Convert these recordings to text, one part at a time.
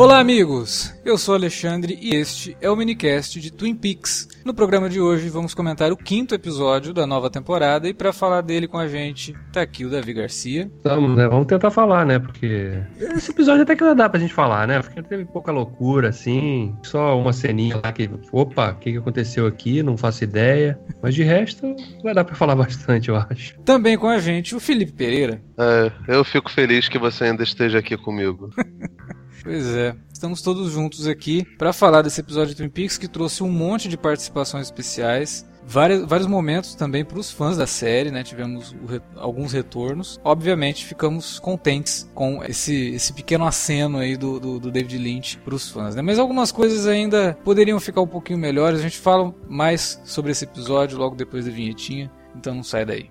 Olá, amigos! Eu sou Alexandre e este é o minicast de Twin Peaks. No programa de hoje vamos comentar o quinto episódio da nova temporada e para falar dele com a gente tá aqui o Davi Garcia. Vamos, né? Vamos tentar falar, né? Porque esse episódio até que não dá pra gente falar, né? Porque teve pouca loucura, assim. Só uma ceninha lá que, opa, o que, que aconteceu aqui? Não faço ideia. Mas de resto, vai dar pra falar bastante, eu acho. Também com a gente o Felipe Pereira. É, eu fico feliz que você ainda esteja aqui comigo. Pois é, estamos todos juntos aqui para falar desse episódio de Twin Peaks que trouxe um monte de participações especiais. Vários, vários momentos também para os fãs da série, né? Tivemos alguns retornos. Obviamente, ficamos contentes com esse, esse pequeno aceno aí do, do, do David Lynch para os fãs, né? Mas algumas coisas ainda poderiam ficar um pouquinho melhores. A gente fala mais sobre esse episódio logo depois da vinhetinha, então não sai daí.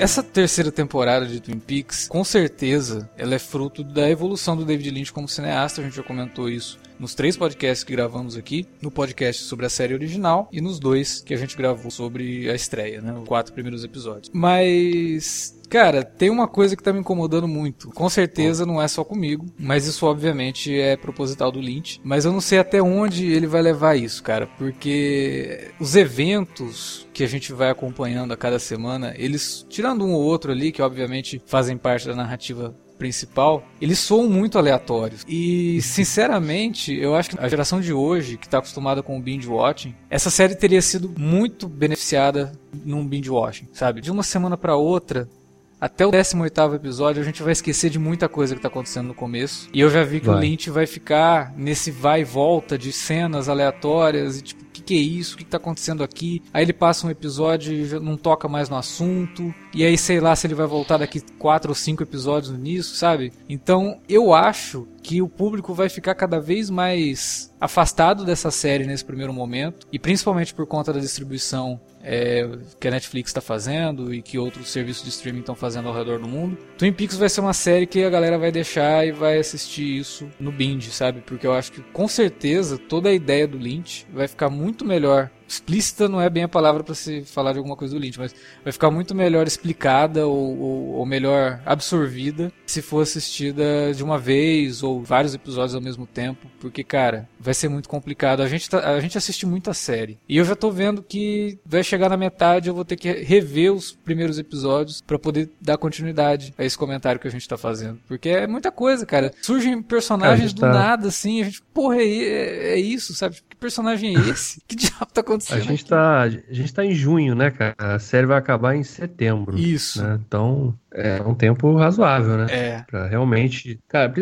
Essa terceira temporada de Twin Peaks, com certeza, ela é fruto da evolução do David Lynch como cineasta. A gente já comentou isso nos três podcasts que gravamos aqui, no podcast sobre a série original e nos dois que a gente gravou sobre a estreia, né, os quatro primeiros episódios. Mas Cara, tem uma coisa que tá me incomodando muito. Com certeza não é só comigo, mas isso obviamente é proposital do Lynch. Mas eu não sei até onde ele vai levar isso, cara, porque os eventos que a gente vai acompanhando a cada semana, eles, tirando um ou outro ali, que obviamente fazem parte da narrativa principal, eles soam muito aleatórios. E, sinceramente, eu acho que a geração de hoje, que está acostumada com o binge watching, essa série teria sido muito beneficiada num binge watching, sabe? De uma semana para outra, até o 18 episódio a gente vai esquecer de muita coisa que tá acontecendo no começo. E eu já vi que vai. o Lynch vai ficar nesse vai e volta de cenas aleatórias e tipo, que, que, é isso? O que, que tá acontecendo aqui? Aí ele passa um episódio e não toca mais no assunto. E aí sei lá se ele vai voltar daqui quatro ou cinco episódios nisso, sabe? Então eu acho que o público vai ficar cada vez mais afastado dessa série nesse primeiro momento. E principalmente por conta da distribuição é, que a Netflix está fazendo e que outros serviços de streaming estão fazendo ao redor do mundo. Twin Peaks vai ser uma série que a galera vai deixar e vai assistir isso no binge, sabe? Porque eu acho que com certeza toda a ideia do Lynch vai ficar muito melhor explícita não é bem a palavra para se falar de alguma coisa do Lynch, mas vai ficar muito melhor explicada ou, ou, ou, melhor absorvida se for assistida de uma vez ou vários episódios ao mesmo tempo, porque cara, vai ser muito complicado. A gente tá, a gente assiste muita série e eu já tô vendo que vai chegar na metade eu vou ter que rever os primeiros episódios para poder dar continuidade a esse comentário que a gente tá fazendo, porque é muita coisa, cara. Surgem personagens do tá... nada assim, a gente, porra, é, é, é isso, sabe? Que personagem é esse? que diabo tá acontecendo? Acontecendo. A gente, tá, a gente tá em junho, né, cara? A série vai acabar em setembro. Isso. Né? Então, é um tempo razoável, né? É. Pra realmente. Cara,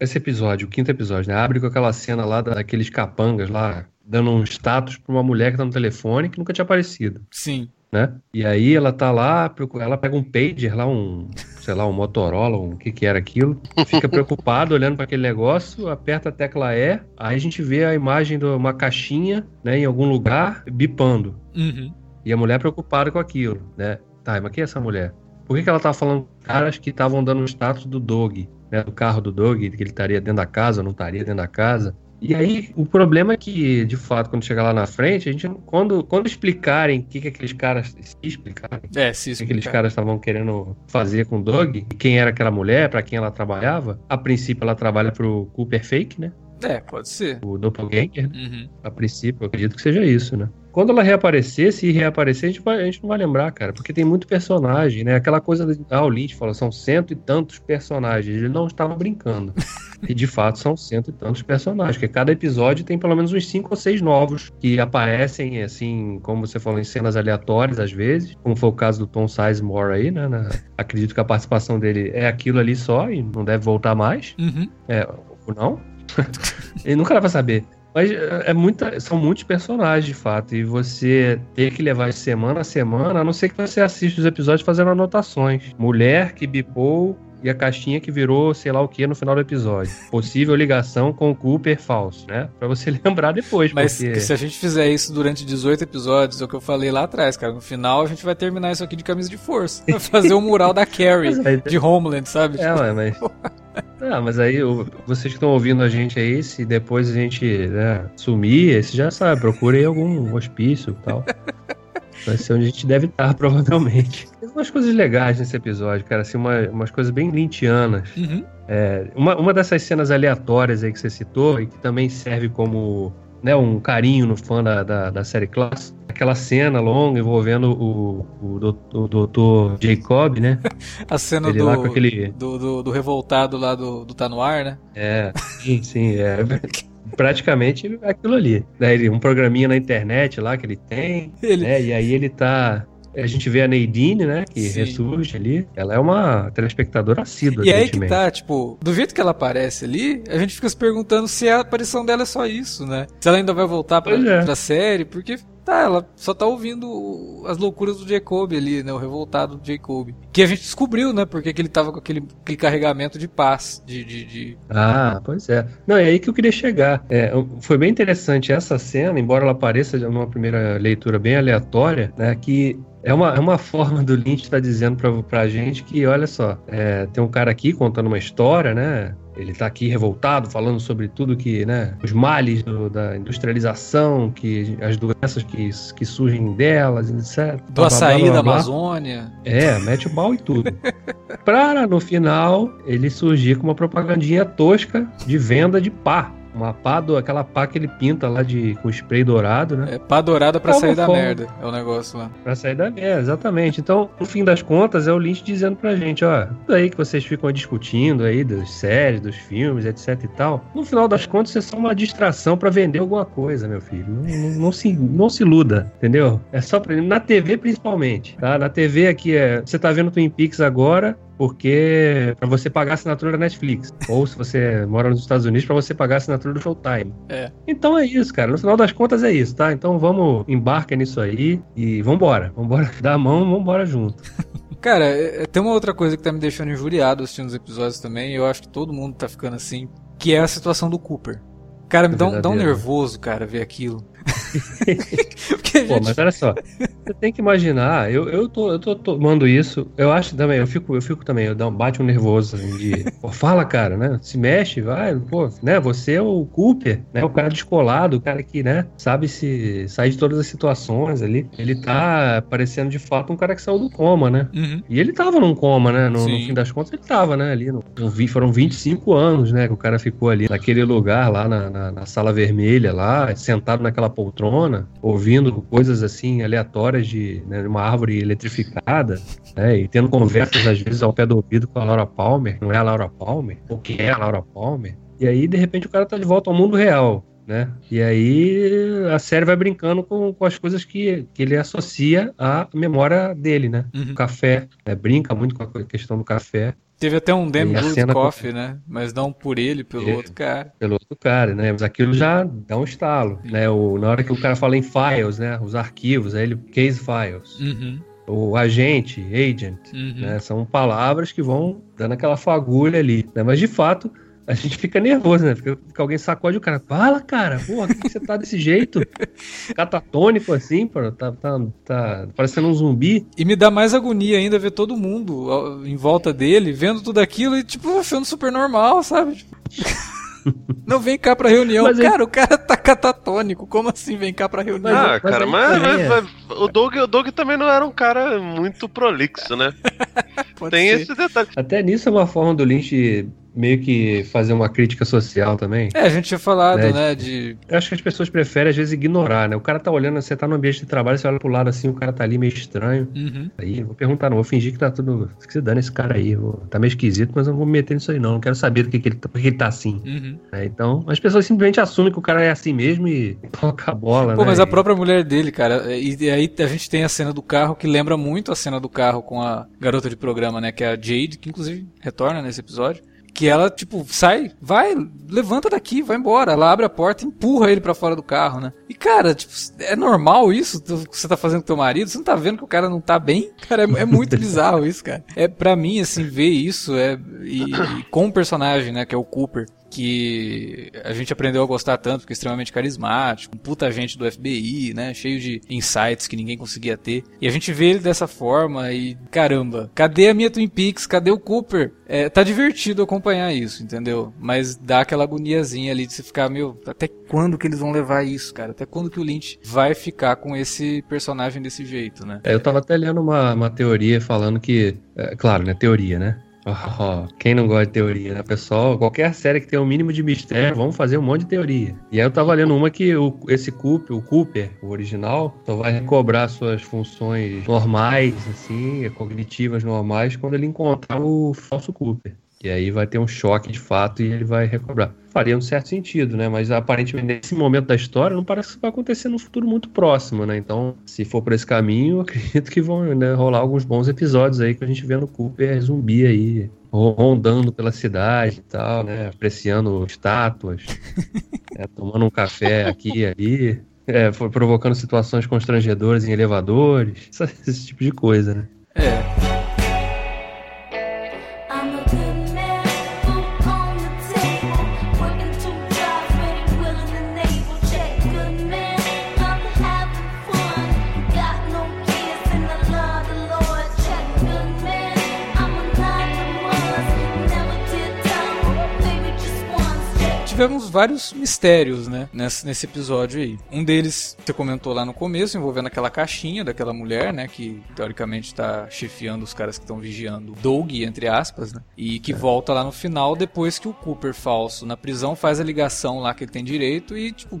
esse episódio, o quinto episódio, né? Abre com aquela cena lá daqueles capangas lá, dando um status pra uma mulher que tá no telefone que nunca tinha aparecido. Sim né? E aí ela tá lá, ela pega um pager lá, um, sei lá, um Motorola, um que que era aquilo, fica preocupado olhando para aquele negócio, aperta a tecla E, aí a gente vê a imagem de uma caixinha, né, em algum lugar, bipando. Uhum. E a mulher preocupada com aquilo, né? Tá, mas quem é essa mulher? Por que, que ela tá falando caras que estavam dando o status do Dog, né, do carro do Dog, que ele estaria dentro da casa, não estaria dentro da casa? E aí, o problema é que, de fato, quando chegar lá na frente, a gente, quando, quando explicarem o que, que aqueles caras. Se explicarem. É, se explicar. O que aqueles caras estavam querendo fazer com o Doug, e quem era aquela mulher, para quem ela trabalhava. A princípio, ela trabalha pro Cooper Fake, né? É, pode ser. O Doppelganger. Uhum. A princípio, eu acredito que seja isso, né? Quando ela reaparecer, se reaparecer, a gente, vai, a gente não vai lembrar, cara, porque tem muito personagem, né? Aquela coisa de. Ah, o Lynch falou, são cento e tantos personagens. Ele não estava brincando. e de fato são cento e tantos personagens, porque cada episódio tem pelo menos uns cinco ou seis novos que aparecem, assim, como você falou, em cenas aleatórias às vezes, como foi o caso do Tom Sizemore aí, né? Na, acredito que a participação dele é aquilo ali só e não deve voltar mais. Uhum. É, ou não? Ele nunca vai saber. Mas é, é muita, são muitos personagens, de fato, e você ter que levar semana a semana, a não ser que você assista os episódios fazendo anotações. Mulher que bipou e a caixinha que virou sei lá o que no final do episódio. Possível ligação com o Cooper falso, né? Pra você lembrar depois. Mas porque... se a gente fizer isso durante 18 episódios, é o que eu falei lá atrás, cara. No final a gente vai terminar isso aqui de camisa de força. Vai fazer o mural da Carrie de Homeland, sabe? É, ué, mas. Ah, mas aí vocês que estão ouvindo a gente aí, se depois a gente né, sumir, você já sabe, procure algum hospício e tal. Vai ser onde a gente deve estar, provavelmente. Tem umas coisas legais nesse episódio, cara, assim, uma, umas coisas bem lintianas. Uhum. É, uma, uma dessas cenas aleatórias aí que você citou, e que também serve como né, um carinho no fã da, da, da série clássica. Aquela cena longa envolvendo o, o, o doutor Jacob, né? A cena Ele do, lá com aquele- do, do, do revoltado lá do, do Tá No Ar, né? É, sim, sim. É. Praticamente aquilo ali. Né, um programinha na internet lá que ele tem, Ele, né? E aí ele tá. A gente vê a Nadine, né? Que Sim. ressurge ali. Ela é uma telespectadora assídua, E aí que tá, tipo, do jeito que ela aparece ali, a gente fica se perguntando se a aparição dela é só isso, né? Se ela ainda vai voltar pra, é. pra série, porque tá, ela só tá ouvindo as loucuras do Jacob ali, né? O revoltado do Jacob. Que a gente descobriu, né? Porque que ele tava com aquele, aquele carregamento de paz, de. de, de- Ah, pois é. Não, é aí que eu queria chegar. É, foi bem interessante essa cena, embora ela pareça numa primeira leitura bem aleatória, né? Que é uma, é uma forma do Lynch estar dizendo pra, pra gente que, olha só, é, tem um cara aqui contando uma história, né? Ele tá aqui revoltado, falando sobre tudo que, né? Os males do- da industrialização, que as doenças que, que surgem delas, etc. do Blá, açaí blá, blá, da. Amazônia. É, mete o pau e tudo. pra, no final, ele surgir com uma propagandinha tosca de venda de pá. Uma pá, do, aquela pá que ele pinta lá de, com spray dourado, né? É pá dourada pra É sair da forma. merda. É o negócio lá. Pra sair da merda, exatamente. Então, no fim das contas, é o Lynch dizendo pra gente, ó, tudo aí que vocês ficam discutindo aí das séries, dos filmes, etc e tal, no final das contas, é só uma distração pra vender alguma coisa, meu filho. Não, não- não se, não se iluda, entendeu? É só pra... Na TV, principalmente, tá? Na TV aqui, é... você tá vendo Twin Peaks agora, porque para você pagar a assinatura da Netflix. Ou se você mora nos Estados Unidos, para você pagar a assinatura do Showtime. É. Então é isso, cara. No final das contas é isso, tá? Então vamos, embarca nisso aí e vambora. Vambora dar a mão, vambora junto. Cara, é- é- tem uma outra coisa que tá me deixando injuriado assistindo os episódios também, e eu acho que todo mundo tá ficando assim, que é a situação do Cooper. Cara, me dá um, dá um nervoso, cara, ver aquilo. Porque a Pô, gente mas olha só, você tem que imaginar, eu, eu, tô, eu tô tomando isso, eu acho também, eu fico, eu fico também, eu dá um bate um nervoso assim, de, pô, fala, cara, né? Se mexe, vai, pô, né? Você é o Cooper, né? O cara descolado, o cara que, né, sabe se sair de todas as situações ali. Ele tá parecendo de fato um cara que saiu do coma, né? Uhum. E ele tava num coma, né? No, no fim das contas, ele tava, né? Ali. No, foram 25 anos, né? Que o cara ficou ali naquele lugar, lá na, na- na sala vermelha, lá, sentado naquela poltrona, ouvindo coisas assim aleatórias de né, uma árvore eletrificada, né? E tendo conversas, às vezes, ao pé do ouvido com a Laura Palmer. Não é a Laura Palmer? O que é a Laura Palmer? E aí, de repente, o cara tá de volta ao mundo real. Né? E aí a série vai brincando com, com as coisas que, que ele associa à memória dele, né? Uhum. O café, né? brinca muito com a questão do café Teve até um Damn a Good Coffee, né? Mas não por ele, pelo É. outro cara. pelo outro cara, né? Mas aquilo já dá um estalo, né? O, na hora que o cara fala em files, né? Os arquivos, aí ele case files, Uhum. o agente, agent, Uhum. né? São palavras que vão dando aquela fagulha ali, né? Mas de fato a gente fica nervoso, né? Fica, fica alguém sacode o cara. Fala, cara, porra, por que você tá desse jeito? Catatônico assim, pô, tá, tá, tá parecendo um zumbi. E me dá mais agonia ainda ver todo mundo em volta dele, vendo tudo aquilo e, tipo, achando super normal, sabe? Tipo, Não vem cá pra reunião. Mas aí- Cara, o cara tá catatônico. Como assim vem cá pra reunião? Ah, mas cara, mas, também mas- é. mas o, Doug, o Doug também não era um cara muito prolixo, né? Pode Tem ser. esse detalhe. Até nisso é uma forma do Lynch meio que fazer uma crítica social também. É, a gente tinha falado, Né, né, de... Eu acho que as pessoas preferem, às vezes, ignorar, né? O cara tá olhando, você tá no ambiente de trabalho, você olha pro lado assim, o cara tá ali meio estranho. Uhum. Aí, vou perguntar, não, vou fingir que tá tudo. Que se dane esse cara aí. vou- tá meio esquisito, mas eu não vou me meter nisso aí, não. Não quero saber do que, que ele, tá- por que ele tá assim. Uhum. né? Então, as pessoas simplesmente assumem que o cara é assim mesmo e toca a bola, Pô, né? mas a própria mulher dele, cara, e, e aí a gente tem a cena do carro que lembra muito a cena do carro com a garota de programa, né, que é a Jade, que inclusive retorna nesse episódio. Que ela, tipo, sai, vai, levanta daqui, vai embora. Ela abre a porta e empurra ele pra fora do carro, né? E, cara, tipo, é normal isso que você tá fazendo com teu marido? Você não tá vendo que o cara não tá bem? Cara, é, é muito bizarro isso, cara. É, pra mim, assim, ver isso é. E, e com o personagem, né, que é o Cooper, que a gente aprendeu a gostar tanto, porque é extremamente carismático, um puta agente do FBI, né? Cheio de insights que ninguém conseguia ter. E a gente vê ele dessa forma e, caramba, cadê a minha Twin Peaks? Cadê o Cooper? É, tá divertido acompanhar isso, entendeu? Mas dá aquela agoniazinha ali de você ficar, meu, até quando que eles vão levar isso, cara? Até quando que o Lynch vai ficar com esse personagem desse jeito, né? É, eu tava até lendo uma, uma teoria falando que. é, claro, né? Teoria, né? Oh, quem não gosta de teoria, né, pessoal? Qualquer série que tenha um mínimo de mistério, vamos fazer um monte de teoria. E aí eu tava lendo uma que o, esse Cooper, o Cooper, o original, só vai recobrar suas funções normais, assim, cognitivas normais, quando ele encontrar o falso Cooper. E aí vai ter um choque de fato e ele vai recobrar. Faria um certo sentido, né? Mas aparentemente nesse momento da história não parece que vai acontecer no futuro muito próximo, né? Então, se for por esse caminho, eu acredito que vão né, rolar alguns bons episódios aí que a gente vê no Cooper zumbi aí, ro- rondando pela cidade e tal, né? Apreciando estátuas, né, tomando um café aqui e ali. É, foi provocando situações constrangedoras em elevadores, esse, esse tipo de coisa, né? É. Tivemos vários mistérios, né, nesse, nesse episódio aí. Um deles, você comentou lá no começo, envolvendo aquela caixinha daquela mulher, né, que teoricamente tá chefiando os caras que estão vigiando Doug, entre aspas, né, e que volta lá no final depois que o Cooper falso na prisão faz a ligação lá que ele tem direito e, tipo,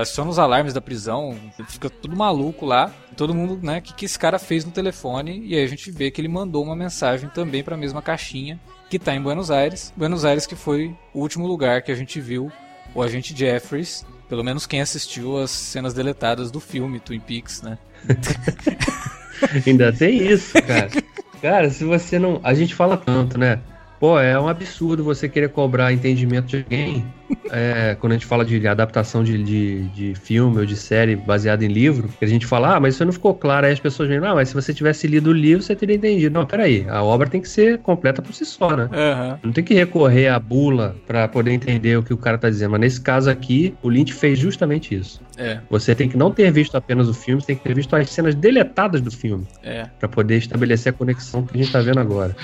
aciona os alarmes da prisão, fica tudo maluco lá. Todo mundo, né, o que, que esse cara fez no telefone, e aí a gente vê que ele mandou uma mensagem também para a mesma caixinha que tá em Buenos Aires. Buenos Aires que foi o último lugar que a gente viu o agente Jeffries, pelo menos quem assistiu as cenas deletadas do filme Twin Peaks, né? Ainda tem isso, cara. Cara, se você não. A gente fala tanto, né? Pô, é um absurdo você querer cobrar entendimento de alguém. É, quando a gente fala de adaptação de, de, de filme ou de série baseada em livro, a gente fala, ah, mas isso não ficou claro. Aí as pessoas vêm, ah, mas se você tivesse lido o livro, você teria entendido. Não, peraí, a obra tem que ser completa por si só, né? Aham. Não tem que recorrer à bula pra poder entender o que o cara tá dizendo. Mas nesse caso aqui, o Lynch fez justamente isso. É, Você tem que não ter visto apenas o filme, você tem que ter visto as cenas deletadas do filme. é. Pra poder estabelecer a conexão que a gente tá vendo agora.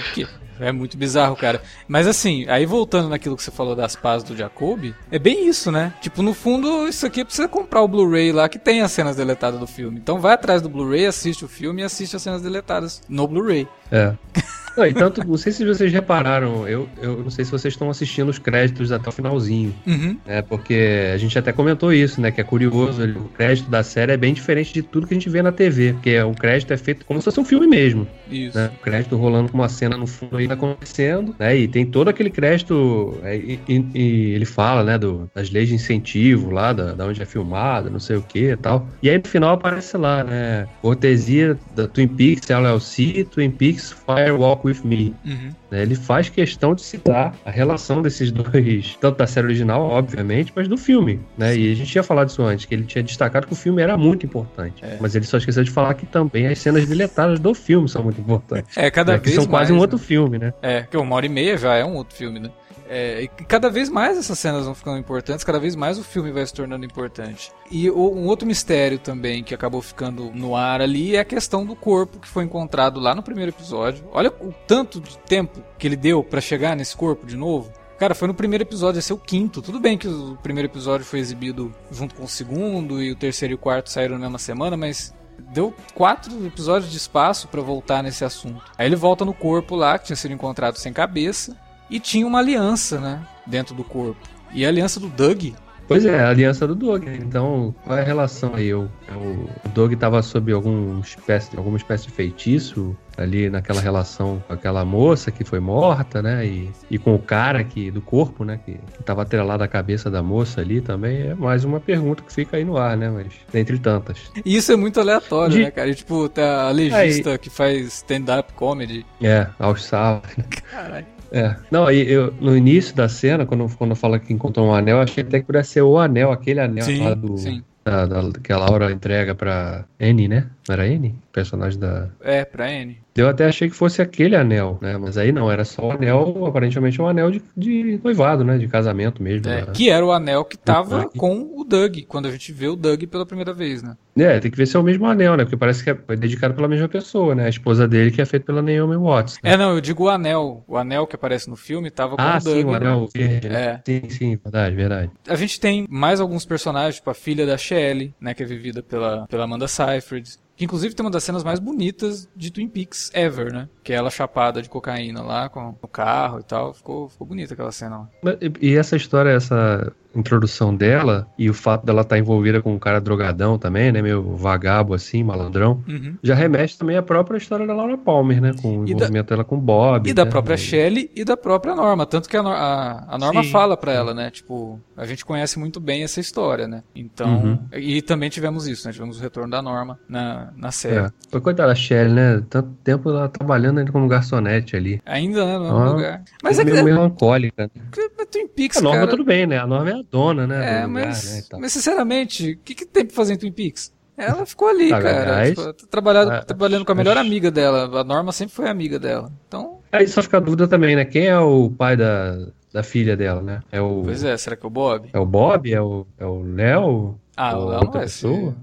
É muito bizarro, cara. Mas assim, aí voltando naquilo que você falou das pazes do Jacob, é bem isso, né? Tipo, no fundo, isso aqui precisa comprar o Blu-ray lá que tem as cenas deletadas do filme. Então vai atrás do Blu-ray, assiste o filme e assiste as cenas deletadas no Blu-ray. É. Não, e tanto, não sei se vocês repararam, eu, eu não sei se vocês estão assistindo os créditos até o finalzinho, Uhum. né? Porque a gente até comentou isso, né? Que é curioso, o crédito da série é bem diferente de tudo que a gente vê na TV, porque o crédito é feito como se fosse um filme mesmo, Isso. né? O crédito rolando com uma cena no fundo ainda acontecendo, né? E tem todo aquele crédito, é, e, e- e ele fala, né? Do, das leis de incentivo lá, da, da onde é filmado, não sei o que e tal. E aí no final aparece lá, né? Cortesia da Twin Peaks LLC, Twin Peaks Firewalk With Me. Uhum. né? Ele faz questão de citar a relação desses dois, tanto da série original, obviamente, mas do filme, né? E a gente tinha falado isso antes, que ele tinha destacado que o filme era muito importante. É. Mas ele só esqueceu de falar que também as cenas deletadas do filme são muito importantes. É, cada né? Que vez são quase mais, um né? outro filme, né? É, que uma hora e meia já é um outro filme, né? É, e cada vez mais essas cenas vão ficando importantes, cada vez mais o filme vai se tornando importante. E o- um outro mistério também que acabou ficando no ar ali é a questão do corpo que foi encontrado lá no primeiro episódio. Olha o tanto de tempo que ele deu pra chegar nesse corpo de novo. Cara, foi no primeiro episódio, esse é o quinto. Tudo bem que o primeiro episódio foi exibido junto com o segundo e o terceiro e o quarto saíram na mesma semana, mas deu quatro episódios de espaço pra voltar nesse assunto. Aí ele volta no corpo lá, que tinha sido encontrado sem cabeça. E tinha uma aliança, né, dentro do corpo. E a aliança do Doug Pois é, a aliança do Doug. Então, qual é a relação aí? O, o Doug estava sob algum espécie, alguma espécie de feitiço ali naquela relação com aquela moça que foi morta, né? E, e com o cara que, do corpo, né? Que, estava atrelado à cabeça da moça ali também. É mais uma pergunta que fica aí no ar, né? Mas dentre tantas. E isso é muito aleatório, De- né, cara? E, tipo, tem a legista que faz stand-up comedy. É, aos sábados. Caralho. É. Não, aí eu, no início da cena, quando, quando fala que encontrou um anel, eu achei até que pudesse ser o anel, aquele anel Sim, lá do. sim. Da, da- que a Laura entrega pra Annie, né? Era? O personagem da. É, pra N. Eu até achei que fosse aquele anel, né? Mas aí não, era só o anel, aparentemente um anel de, de noivado, né? De casamento mesmo. É, né? que era o anel que tava Doug. com o Doug, quando a gente vê o Doug pela primeira vez, né? É, tem que ver se é o mesmo anel, né? Porque parece que é dedicado pela mesma pessoa, né? A esposa dele que é feita pela Naomi Watts. né? É, não, eu digo o anel. O anel que aparece no filme tava com ah, o Doug. sim, o anel verde. né? É. Sim, sim, verdade, verdade. A gente tem mais alguns personagens, tipo a filha da Shelley, né, que é vivida pela, pela Amanda Seyfried. Que inclusive tem uma das cenas mais bonitas de Twin Peaks ever, né? Que é ela chapada de cocaína lá com o carro e tal. Ficou, ficou bonita aquela cena lá. E essa história, essa introdução dela e o fato dela estar envolvida com um cara drogadão também, né? Meio vagabo assim, malandrão. Uhum. Já remete também à própria história da Laura Palmer, né? Com o E da- envolvimento dela com o Bob. E da né? própria Shelley e da própria Norma. Tanto que a, a, a Norma Sim. fala pra ela, né? Tipo, a gente conhece muito bem essa história, né? Então. Uhum. E também tivemos isso, né? Tivemos o retorno da Norma na, na série. É. Foi coitada da Shelly, né? Tanto tempo ela trabalhando ainda como garçonete ali. Ainda, né? No mesmo Ah, lugar. Mas é que meio melancólica. né? é Twin Peaks, A Norma cara. tudo bem, né? A Norma é a dona, né? É, lugar, mas, né, mas sinceramente, o que, que tem pra fazer em Twin Peaks? Ela ficou ali, Tá, cara. Tipo, tá trabalhando, trabalhando com a melhor amiga dela. A Norma sempre foi amiga dela. Então, Aí só fica a dúvida também, né? Quem é o pai da, da filha dela, né? É o, pois é, será que é o Bob? é o Bob? É o é o Léo? Ah, o Ou Léo não vai pessoa?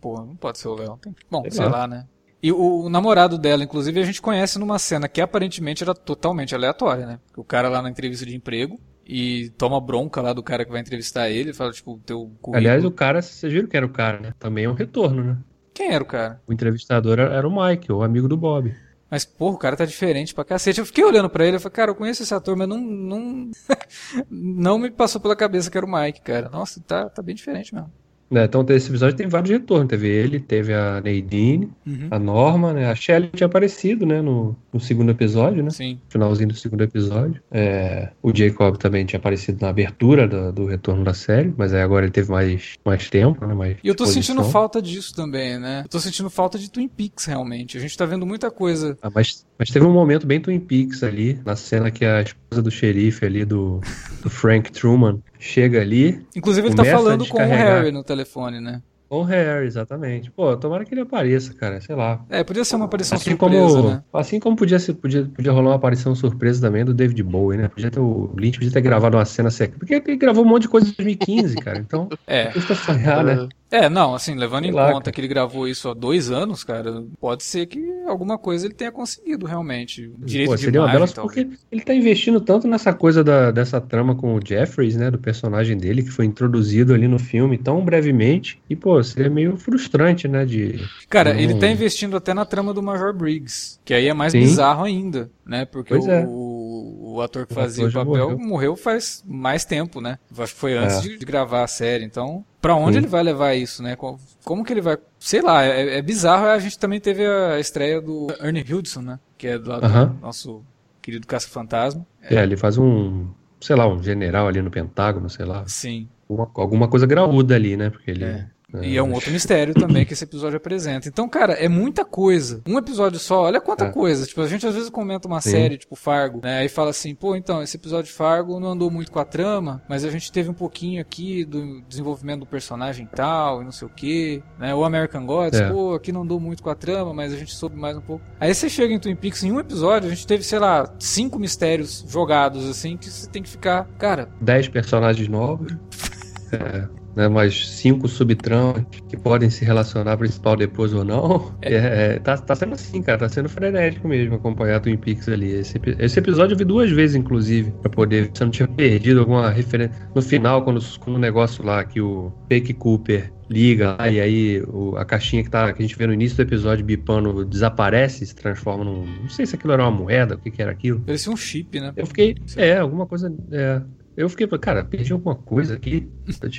Pô, não pode ser o Léo. Tem- Bom, sei, Sei lá. lá. né? E o, o namorado dela, inclusive, a gente conhece numa cena que aparentemente era totalmente aleatória, né? O cara lá na entrevista de emprego e toma bronca lá do cara que vai entrevistar ele, fala, tipo, teu currículo. Aliás, o cara, vocês viram que era o cara, né? Também é um retorno, né? Quem era o cara? O entrevistador era o Mike, o amigo do Bob. Mas, porra, o cara tá diferente pra cacete. Eu fiquei olhando pra ele e falei, cara, eu conheço esse ator, mas não. Não, não me passou pela cabeça que era o Mike, cara. Nossa, tá, tá bem diferente mesmo. Né, então, esse episódio tem vários retornos. Teve ele, teve a Nadine, Uhum. a Norma, né? A Shelley tinha aparecido, né? No, no segundo episódio, né? Sim. Finalzinho do segundo episódio. É, o Jacob também tinha aparecido na abertura do, do retorno da série, mas aí agora ele teve mais, mais tempo, né? Mais E eu tô exposição. sentindo falta disso também, né? Eu tô sentindo falta de Twin Peaks, realmente. A gente tá vendo muita coisa. Ah, mas, mas teve um momento bem Twin Peaks ali, na cena que a esposa do xerife ali, do, do Frank Truman, chega ali Inclusive, ele tá falando com o. Harry no telefone, né? Com o Harry, exatamente. Pô, tomara que ele apareça, cara, sei lá. É, podia ser uma aparição Assim surpresa, como, né? assim como podia, ser, podia, podia rolar uma aparição surpresa também do David Bowie, né? Podia ter o Lynch podia ter gravado uma cena secreta. Porque ele gravou um monte de coisa em 2015, cara. Então, É. custa sonhar, né? É, não, assim, levando Sei em lá, conta cara. que ele gravou isso há dois anos, cara, pode ser que alguma coisa ele tenha conseguido realmente. Direito Pô, de seria uma imagem, delas talvez. porque ele tá investindo tanto nessa coisa da, dessa trama com o Jeffries, né? Do personagem dele, que foi introduzido ali no filme tão brevemente. E, pô, seria meio frustrante, né? De. Cara, ele tá investindo até na trama do Major Briggs, que aí é mais Sim. bizarro ainda, né? Porque Pois o, é. o ator que O fazia ator o papel morreu. morreu. faz mais tempo, né? Acho que foi antes É. de, de gravar a série. Então, pra onde Sim. ele vai levar isso, né? Co- Como que ele vai. Sei lá, é, é bizarro. A gente também teve a estreia do Ernie Hudson, né? Que é do, do Aham. nosso querido Caça-Fantasma. É, ele faz um. Sei lá, um general ali no Pentágono, sei lá. Sim. Alguma, alguma coisa graúda ali, né? Porque ele. É. E é um outro mistério também que esse episódio apresenta. Então, cara, é muita coisa. Um episódio só, olha quanta É. coisa. Tipo, a gente às vezes comenta uma Sim. série, tipo Fargo, né? Aí fala assim, pô, então, esse episódio de Fargo não andou muito com a trama, mas a gente teve um pouquinho aqui do desenvolvimento do personagem e tal, e não sei o quê. Né? O American Gods, É. pô, aqui não andou muito com a trama, mas a gente soube mais um pouco. Aí você chega em Twin Peaks, em um episódio, a gente teve, sei lá, cinco mistérios jogados, assim, que você tem que ficar, cara, Dez personagens novos. É. né, mais cinco subtramas que podem se relacionar principal depois ou não. É, é, tá, tá sendo assim, cara, tá sendo frenético mesmo acompanhar Twin Peaks ali. Esse, esse episódio eu vi duas vezes, inclusive, pra poder ver se eu não tinha perdido alguma referência. No final, quando, quando o negócio lá que o Fake Cooper liga lá, e aí o- a caixinha que, tá, que a gente vê no início do episódio bipando desaparece, se transforma num. Não sei se aquilo era uma moeda, o que, que era aquilo. Parecia um chip, né? Eu fiquei. É, alguma coisa. É, eu fiquei, cara, perdi alguma coisa aqui.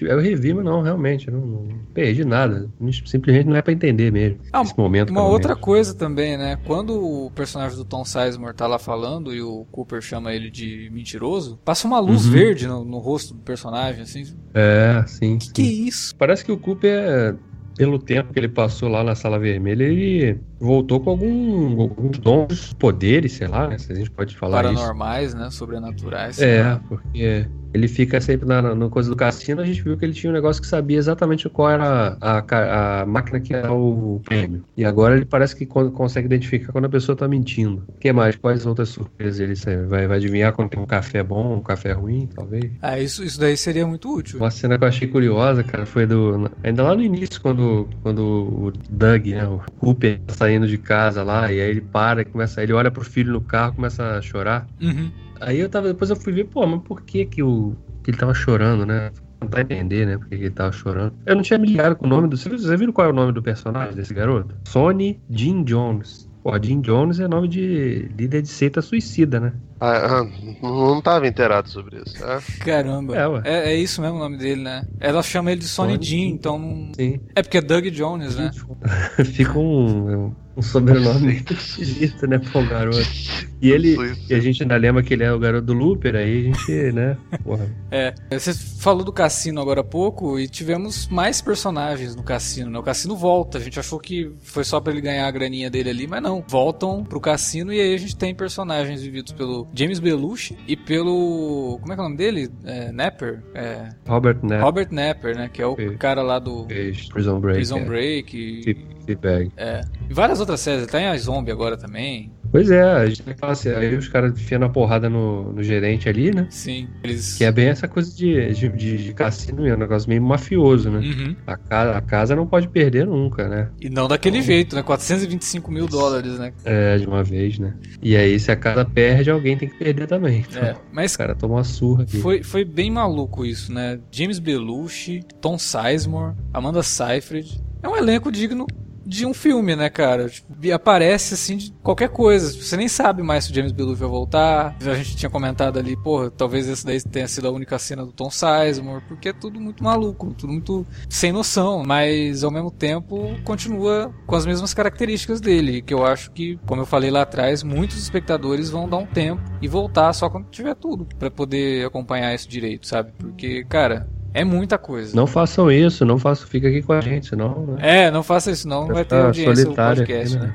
Eu, revi, mas não, realmente, não, não perdi nada. Simplesmente não é pra entender mesmo. Ah, esse momento. Uma outra menos. coisa também, né? Quando o personagem do Tom Sizemore tá lá falando e o Cooper chama ele de mentiroso, passa uma luz Uhum. verde no, no rosto do personagem, assim. É, sim. Que que é isso? Parece que o Cooper, pelo tempo que ele passou lá na Sala Vermelha, ele voltou com algum, alguns dons, poderes, sei lá, né, se a gente pode falar isso. Paranormais, né? Sobrenaturais. É, porque ele fica sempre na, na coisa do cassino, a gente viu que ele tinha um negócio que sabia exatamente qual era a, ca- a máquina que era o prêmio. E agora ele parece que con- consegue identificar quando a pessoa tá mentindo. O que mais? Quais outras surpresas ele vai, vai adivinhar quando tem um café bom, um café ruim, talvez? Ah, isso, isso daí seria muito útil. Uma cena que eu achei curiosa, cara, foi do. Ainda lá no início, quando, quando o Doug, né, o Cooper, saindo de casa lá, e aí ele para começa. Ele olha pro filho no carro começa a chorar. Uhum. Aí eu tava. Depois eu fui ver, pô, mas por que que, o, que ele tava chorando, né? Tentar entender, né? Por que que ele tava chorando. Eu não tinha me ligado com o nome do. Vocês viram qual é o nome do personagem desse garoto? Sonny Jim Jones. Pô, Jim Jones é nome de líder de seita suicida, né? Ah, ah, não não tava inteirado sobre isso. É. Caramba. É. É, é isso mesmo o nome dele, né? Ela chama ele de Sonny Jim, então não. Sim. É porque é Doug Jones, né? Fica um, um sobrenome muito esquisito, né, pra um garoto. E ele. E a gente ainda lembra que ele é o garoto do Looper, aí a gente, né? Porra. É. Você falou do cassino agora há pouco e tivemos mais personagens no cassino, né? O cassino volta. A gente achou que foi só pra ele ganhar a graninha dele ali, mas não. Voltam pro cassino e aí a gente tem personagens vividos pelo James Belushi e pelo. Como é que é o nome dele? É, Napper? É, Robert né? Robert Napper, né? Que é o cara lá do Prison Break. Prison é. Break. E, Fleabag. É. E várias outras séries. Ele tá em A Zombie agora também. Pois é, a gente fala assim, aí os caras enfiando a porrada no, no gerente ali, né? Sim. Eles. Que é bem essa coisa de, de, de, de cassino mesmo, um negócio meio mafioso, né? Uhum. A, casa, a casa não pode perder nunca, né? E não daquele jeito, né? 425 mil dólares, né? É, de uma vez, né? E aí, se a casa perde, alguém tem que perder também. Então, É. Mas O cara toma uma surra aqui. Foi, foi bem maluco isso, né? James Belushi, Tom Sizemore, Amanda Seyfried. É um elenco digno de um filme, né, cara? Tipo, aparece assim de qualquer coisa. Você nem sabe mais se o James Belushi vai voltar. A gente tinha comentado ali, porra, talvez esse daí tenha sido a única cena do Tom Sizemore, porque é tudo muito maluco, tudo muito sem noção, mas ao mesmo tempo continua com as mesmas características dele, que eu acho que, como eu falei lá atrás, muitos espectadores vão dar um tempo e voltar só quando tiver tudo pra poder acompanhar isso direito, sabe? Porque, cara, é muita coisa. Não façam isso, não façam, fica aqui com a gente, senão, né? É, não faça isso não, não vai ter audiência no podcast, aqui, né?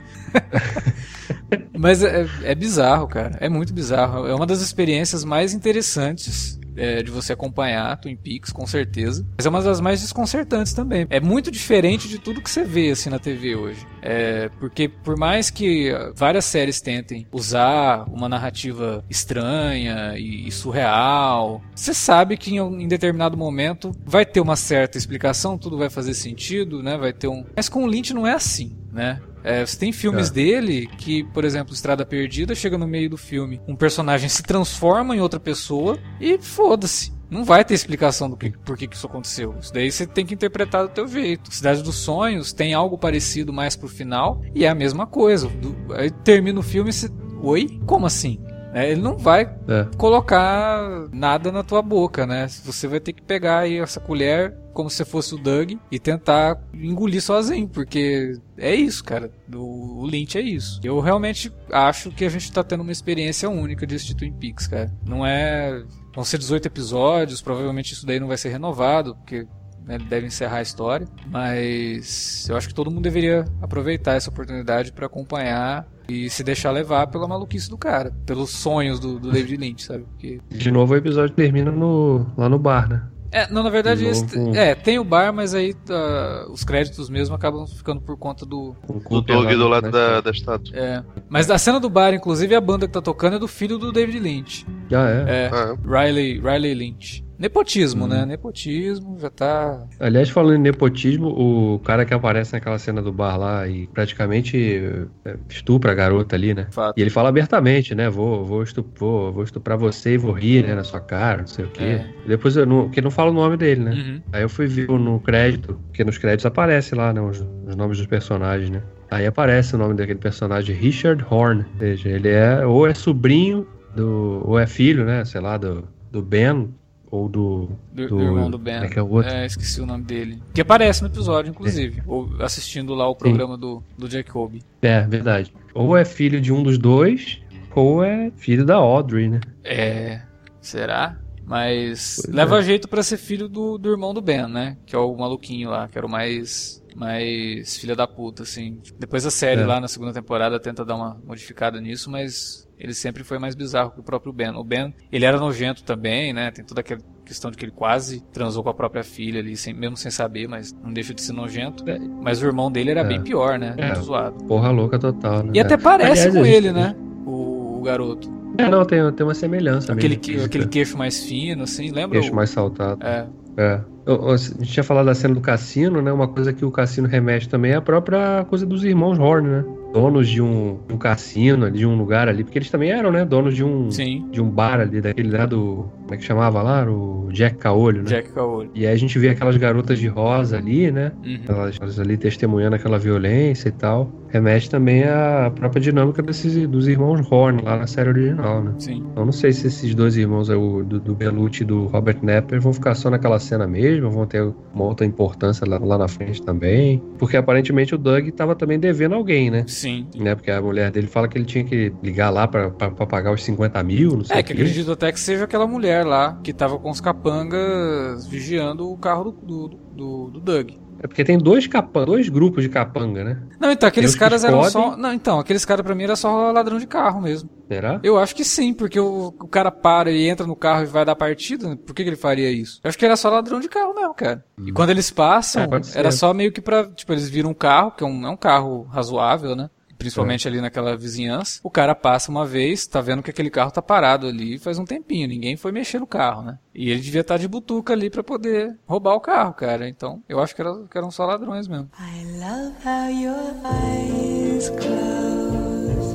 Mas é, é bizarro, cara. É muito bizarro. É uma das experiências mais interessantes é, de você acompanhar Twin Peaks, com certeza. Mas é uma das mais desconcertantes também. É muito diferente de tudo que você vê assim na TV hoje. É, porque por mais que várias séries tentem usar uma narrativa estranha e, e surreal, você sabe que em, em determinado momento vai ter uma certa explicação, tudo vai fazer sentido, né? Vai ter um. Mas com o Lynch não é assim, né? É, você tem filmes É. dele que, por exemplo, Estrada Perdida, chega no meio do filme, um personagem se transforma em outra pessoa e foda-se. Não vai ter explicação do que, por que, que isso aconteceu. Isso daí você tem que interpretar do teu jeito. Cidade dos Sonhos tem algo parecido mais pro final e é a mesma coisa. Do- aí termina o filme e você. Oi? Como assim? É, ele não vai É. colocar nada na tua boca, né? Você vai ter que pegar aí essa colher como se fosse o Doug e tentar engolir sozinho, porque é isso, cara. O, o Lynch é isso. Eu realmente acho que a gente tá tendo uma experiência única de assistir Twin Peaks, cara. Não é. Vão ser 18 episódios, provavelmente isso daí não vai ser renovado, porque né, ele deve encerrar a história. Mas eu acho que todo mundo deveria aproveitar essa oportunidade pra acompanhar e se deixar levar pela maluquice do cara, pelos sonhos do, do David Lynch, sabe? Porque De novo o episódio termina no, lá no bar, né? é, não, na verdade, De esse- novo. é, tem o bar, mas aí ah, os créditos mesmo acabam ficando por conta do. Do Doug do lado na da, da estátua. É. Mas da cena do bar, inclusive, a banda que tá tocando é do filho do David Lynch. Ah, é? É. Ah, Riley, Riley Lynch. Nepotismo, Hum. né? Nepotismo já tá. Aliás, falando em nepotismo, o cara que aparece naquela cena do bar lá e praticamente é, estupra a garota ali, né? Fato. E ele fala abertamente, né? Vou, vou, estup, vou, vou estuprar você e vou rir, né? Na sua cara, não sei o quê. É. Depois, eu não, porque não fala o nome dele, né? Uhum. Aí eu fui ver no crédito, porque nos créditos aparece lá, né? Os, os nomes dos personagens, né? Aí aparece o nome daquele personagem, Richard Horn. Ou seja, ele é ou é sobrinho do. ou é filho, né? Sei lá, do, do Ben, ou do. Do, Do- do irmão do Ben. é que é o outro? É, esqueci o nome dele. Que aparece no episódio, inclusive. Ou assistindo lá o programa do, do Jacob. É, verdade. Ou é filho de um dos dois, ou é filho da Audrey, né? É. Será? Mas Pois leva é. jeito pra ser filho do, do irmão do Ben, né? Que é o maluquinho lá, que era o mais. Mais filha da puta, assim. Depois a série É. lá na segunda temporada tenta dar uma modificada nisso, mas ele sempre foi mais bizarro que o próprio Ben. O Ben, ele era nojento também, né? Tem toda aquela questão de que ele quase transou com a própria filha ali, sem- mesmo sem saber, mas não deixa de ser nojento. É. Mas o irmão dele era É. bem pior, né? É. Muito zoado. Porra louca total, né? E até É. parece Aliás, com gente- ele, né? O, o garoto. É, não, tem, tem uma semelhança Aquele, mesmo. que- física. aquele queixo mais fino, assim, lembra? Queixo o- mais saltado. É, É. A gente tinha falado da cena do cassino, né? Uma coisa que o cassino remete também é a própria coisa dos irmãos Horn, né? Donos de um, um cassino, de um lugar ali, porque eles também eram, né? Donos de um, sim. de um bar ali, daquele lá do. Como é que chamava lá? O Jack Caolho, né? Jack Caolho. E aí a gente vê aquelas garotas de rosa ali, né? Uhum. Elas, elas ali testemunhando aquela violência e tal. Remete também à própria dinâmica desses, dos irmãos Horn lá na série original, né? Sim. Eu não sei se esses dois irmãos, o do, do Belucci e do Robert Nepper, vão ficar só naquela cena mesmo, vão ter uma outra importância lá, lá na frente também. Porque aparentemente o Doug estava também devendo alguém, né? Sim. né? Porque a mulher dele fala que ele tinha que ligar lá pra pagar os 50 mil, não sei É, que acredito até que seja aquela mulher lá que tava com os capangas vigiando o carro do, do, do, do Doug. É porque tem dois, capa dois grupos de capanga, né? Não, então, aqueles caras eram fodem. só. Não, então, aqueles caras pra mim era só ladrão de carro mesmo. Será? Eu acho que sim, porque o, o cara para e entra no carro e vai dar partida. Por que, que ele faria isso? Eu acho que era só ladrão de carro mesmo, cara. E quando eles passam, É, era só meio que pra. Tipo, eles viram um carro, que é um, é um carro razoável, né? Principalmente ali naquela vizinhança. O cara passa uma vez, tá vendo que aquele carro tá parado ali faz um tempinho. Ninguém foi mexer no carro, né? E ele devia estar de butuca ali pra poder roubar o carro, cara. Então, eu acho que, era- que eram só ladrões mesmo. I love how your eyes close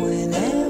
whenever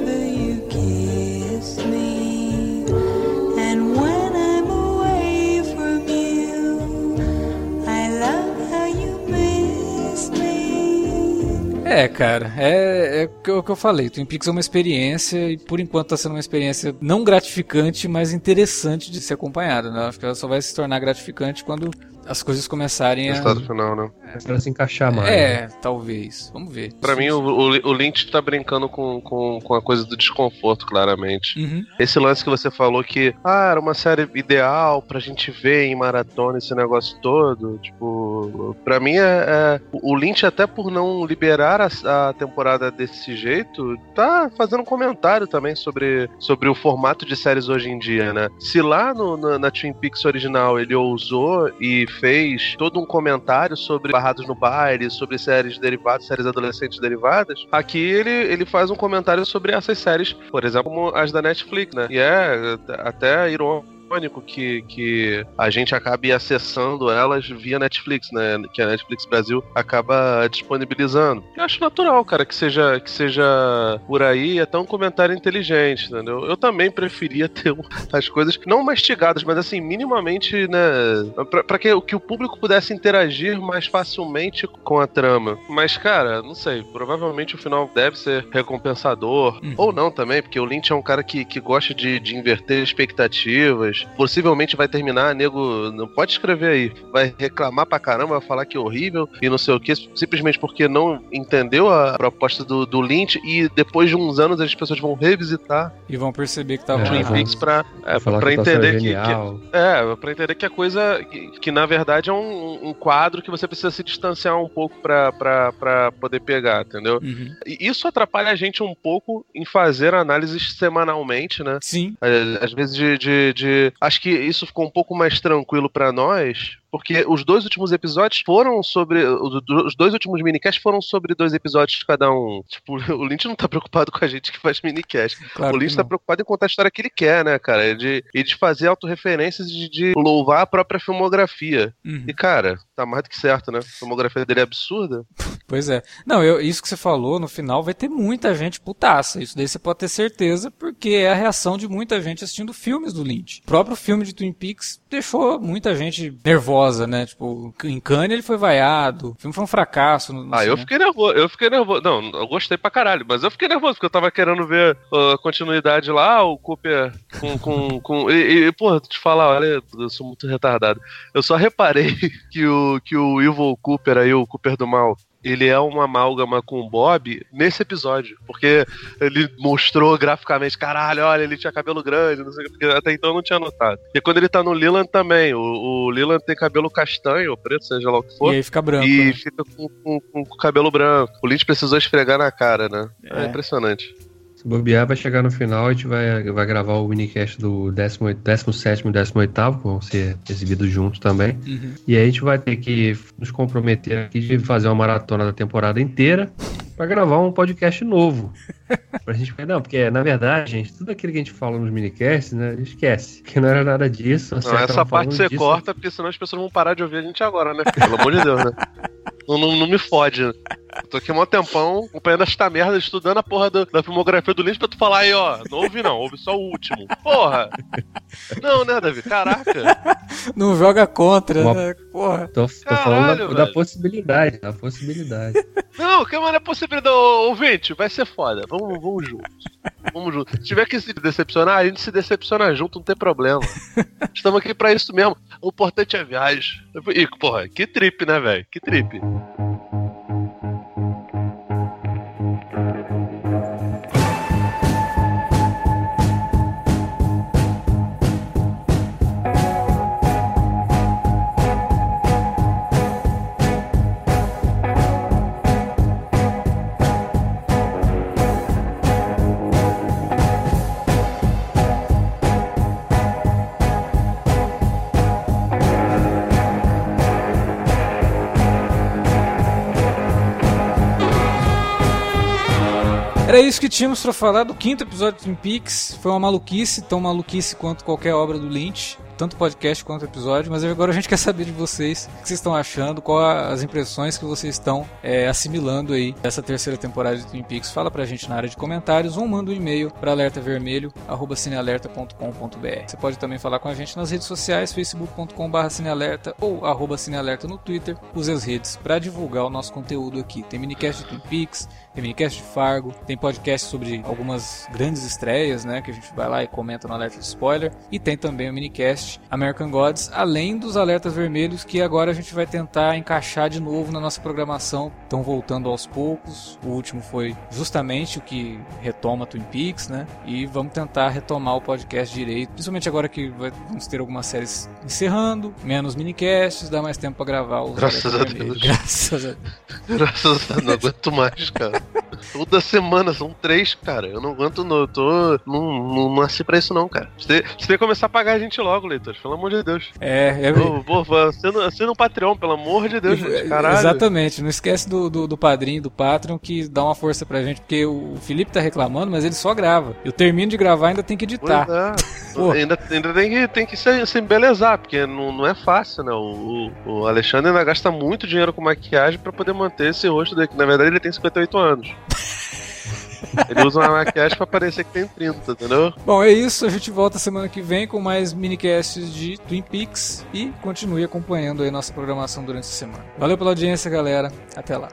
É, cara, é, é o que eu- falei. Twin Peaks é uma experiência e por enquanto tá sendo uma experiência não gratificante, mas interessante de ser acompanhada. Né? Acho que ela só vai se tornar gratificante quando as coisas começarem a. Resultado final, né? Pra se encaixar mais. né? É, talvez. Vamos ver. Pra mim, o, o, o Lynch tá brincando com, com, com a coisa do desconforto, claramente. Uhum. Esse lance que você falou que, ah, era uma série ideal pra gente ver em maratona esse negócio todo, tipo, pra mim é, é- o Lynch até por não liberar a, a temporada desse jeito, tá fazendo um comentário também sobre, sobre o formato de séries hoje em dia, né? Se lá no, na, na Twin Peaks original ele ousou e fez todo um comentário sobre Barrados no Baile, sobre séries derivadas, séries adolescentes derivadas, aqui ele, ele faz um comentário sobre essas séries, por exemplo, como as da Netflix, né? E é até irônico que, que a gente acabe acessando elas via Netflix, né? Que a Netflix Brasil acaba disponibilizando. Eu acho natural, cara, que seja, que seja por aí até um comentário inteligente, entendeu? Eu também preferia ter as coisas não mastigadas, mas assim, minimamente, né? Pra, pra que, que o público pudesse interagir mais facilmente com a trama. Mas, cara, não sei, provavelmente o final deve ser recompensador. Uhum. Ou não também, porque o Lynch é um cara que, que gosta de, de inverter expectativas. Possivelmente vai terminar, nego. Não pode escrever aí. Vai reclamar pra caramba, vai falar que é horrível e não sei o que, simplesmente porque não entendeu a proposta do, do Lynch e depois de uns anos as pessoas vão revisitar E vão perceber que tava É, Twin errado. Peaks pra, é, pra que atuação entender que, que, é, pra entender que a coisa. Que, que, na verdade é um, um quadro que você precisa se distanciar um pouco pra, pra, pra poder pegar, entendeu? Uhum. E isso atrapalha a gente um pouco em fazer análises semanalmente, né? Sim, Às às vezes de, de, de acho que isso ficou um pouco mais tranquilo pra nós, porque os dois últimos episódios foram sobre. Os dois últimos minicasts foram sobre dois episódios cada um. Tipo, o Lynch não tá preocupado com a gente que faz minicast. Claro o Lynch tá preocupado em contar a história que ele quer, né, cara? E de, e de fazer autorreferências e de, de louvar a própria filmografia. Uhum. E, cara, tá mais do que certo, né? A filmografia dele é absurda. Pois é. Não, eu- isso que você falou, no final vai ter muita gente putaça. Isso daí você pode ter certeza, porque é a reação de muita gente assistindo filmes do Lynch. O próprio filme de Twin Peaks deixou muita gente nervosa, né? Tipo, em Cannes ele foi vaiado. O filme foi um fracasso. No, no Ah, eu cinema. fiquei nervoso, eu fiquei nervoso. Não, eu gostei pra caralho, mas eu fiquei nervoso, porque eu tava querendo ver uh, a continuidade lá, o Cooper com. com, com e, e, porra, te falar, olha, eu sou muito retardado. Eu só reparei que o, que o Evil Cooper aí, o Cooper do Mal. Ele é uma amálgama com o Bob nesse episódio. Porque ele mostrou graficamente, caralho, olha, ele tinha cabelo grande, não sei o que, porque até então eu não tinha notado. E quando ele tá no Leland também, o, o Leland tem cabelo castanho, ou preto, seja lá o que for. E aí fica branco. E né? fica com, com- com cabelo branco. O Lynch precisou esfregar na cara, né? É, É. impressionante. Se bobear, vai chegar no final, a gente vai, vai gravar o minicast do 18, 17 e 18, que vão ser exibidos juntos também. Uhum. E aí a gente vai ter que nos comprometer aqui de fazer uma maratona da temporada inteira pra gravar um podcast novo. Pra gente não, porque na verdade, gente, tudo aquilo que a gente fala nos minicasts, né, esquece. Que não era nada disso. Não, essa parte você disso. corta, porque senão as pessoas vão parar de ouvir a gente agora, né? Pelo amor de Deus, né? Não, não, não me fode. Tô aqui há um tempão acompanhando esta merda, estudando a porra do- da filmografia do Lynch pra tu falar aí, ó. Não ouvi não, ouve só o último. Porra! Não, né, Davi? Caraca! Não joga contra, Uma- né? Porra. Tô, tô Caralho, falando da, da possibilidade, da possibilidade. Não, que mano é possibilidade, ô, ouvinte, vai ser foda. Vamos, vamos juntos. Vamos juntos. Se tiver que se decepcionar, a gente se decepciona junto, não tem problema. Estamos aqui pra isso mesmo. O importante é a viagem. E, porra, que trip, né, velho? Que trip. Isso que tínhamos pra falar do quinto episódio de Twin Peaks. Foi uma maluquice, tão maluquice quanto qualquer obra do Lynch. Tanto podcast quanto episódio, mas agora a gente quer saber de vocês o que vocês estão achando, qual as impressões que vocês estão é, assimilando aí dessa terceira temporada de Twin Peaks. Fala pra gente na área de comentários ou manda um e-mail para alertavermelho@cinealerta.com.br. Você pode também falar com a gente nas redes sociais, facebook.com.br cinealerta ou arroba cinealerta no Twitter. Use as redes para divulgar o nosso conteúdo aqui. Tem minicast de Twin Peaks, tem minicast de Fargo, tem podcast sobre algumas grandes estreias, né? Que a gente vai lá e comenta no alerta de spoiler. E tem também o minicast American Gods, além dos alertas vermelhos que agora a gente vai tentar encaixar de novo na nossa programação. Estão voltando aos poucos. O último foi justamente o que retoma Twin Peaks, né? E vamos tentar retomar o podcast direito, principalmente agora que vamos ter algumas séries encerrando, menos minicasts, dá mais tempo para gravar os Graças a vermelhos. Deus. Graças a Deus. Graças a Deus, não aguento mais, cara. Toda semana são três, cara. Eu não aguento, não. Eu tô. Não, não nasci pra isso, não, cara. Você, você tem que começar a pagar a gente logo, Pelo amor de Deus. É, é Ô, Pô, assina, assina um Patreon, pelo amor de Deus, gente. Caralho. Exatamente, não esquece do, do, do padrinho, do Patreon, que dá uma força pra gente, porque o Felipe tá reclamando, mas ele só grava. Eu termino de gravar ainda tem que editar. É. Ainda, ainda tem que, tem que se, se embelezar, porque não, não é fácil, né? O, o- Alexandre ainda gasta muito dinheiro com maquiagem pra poder manter esse rosto dele, que na verdade ele tem 58 anos. Ele usa uma maquiagem pra parecer que tem 30, entendeu? Bom, é isso, a gente volta semana que vem com mais minicasts de Twin Peaks e continue acompanhando aí nossa programação durante a semana. Valeu pela audiência, galera. Até lá.